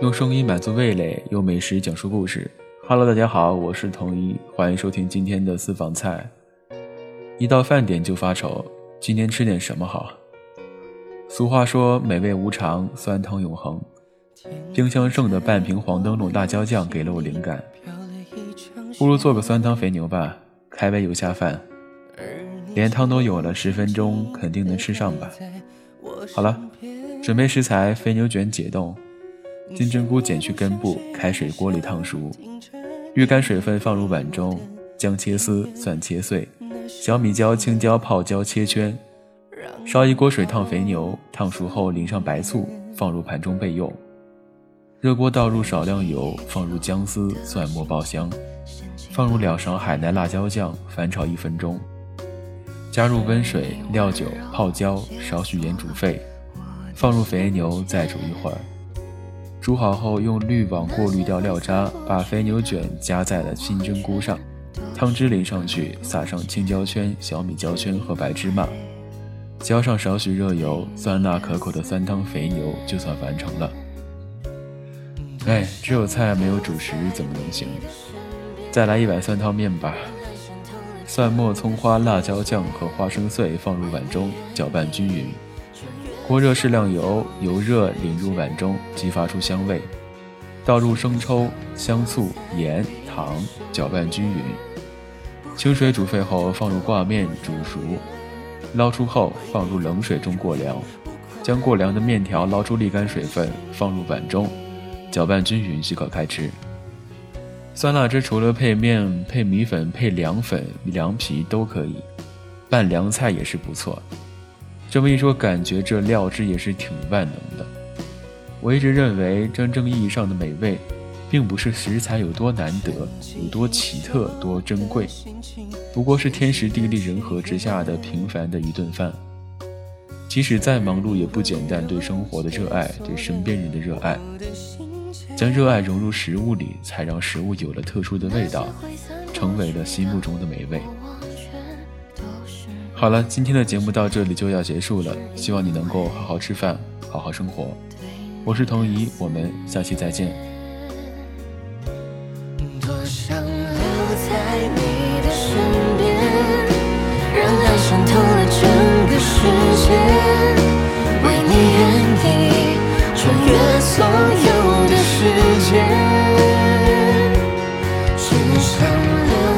用声音满足味蕾，用美食讲述故事。Hello，大家好，我是童一，欢迎收听今天的私房菜。一到饭点就发愁，今天吃点什么好？俗话说，美味无常，酸汤永恒。冰箱剩的半瓶黄灯笼辣椒酱给了我灵感，不如做个酸汤肥牛吧，开胃又下饭。连汤都有了，十分钟肯定能吃上吧。好了，准备食材：肥牛卷解冻。金针菇剪去根部，开水锅里烫熟，沥干水分放入碗中，姜切丝，蒜切碎，小米椒、青椒、泡椒切圈，烧一锅水烫肥牛，烫熟后淋上白醋，放入盘中备用。热锅倒入少量油，放入姜丝、蒜末爆香，放入两勺海南辣椒酱，翻炒一分钟，加入温水、料酒、泡椒，少许盐煮沸，放入肥牛，再煮一会儿。煮好后，用滤网过滤掉料渣，把肥牛卷夹在了金针菇上，汤汁淋上去，撒上青椒圈、小米椒圈和白芝麻，浇上少许热油，酸辣可口的酸汤肥牛就算完成了。哎，只有菜没有主食怎么能行？再来一碗酸汤面吧。蒜末、葱花、辣椒酱和花生碎放入碗中，搅拌均匀。锅热适量油，油热淋入碗中，激发出香味。倒入生抽、香醋、盐、糖，搅拌均匀。清水煮沸后放入挂面煮熟，捞出后放入冷水中过凉。将过凉的面条捞出沥干水分，放入碗中，搅拌均匀即可开吃。酸辣汁除了配面、配米粉、配凉粉、凉皮都可以，拌凉菜也是不错。这么一说，感觉这料汁也是挺万能的。我一直认为，真正意义上的美味，并不是食材有多难得、有多奇特、多珍贵，不过是天时地利人和之下的平凡的一顿饭。即使再忙碌，也不简单。对生活的热爱，对身边人的热爱，将热爱融入食物里，才让食物有了特殊的味道，成为了心目中的美味。好了，今天的节目到这里就要结束了，希望你能够好好吃饭，好好生活。我是童怡，我们下期再见。多想留在你的身边，让爱渗透了整个世界。为你愿意穿越所有的时间。只想留。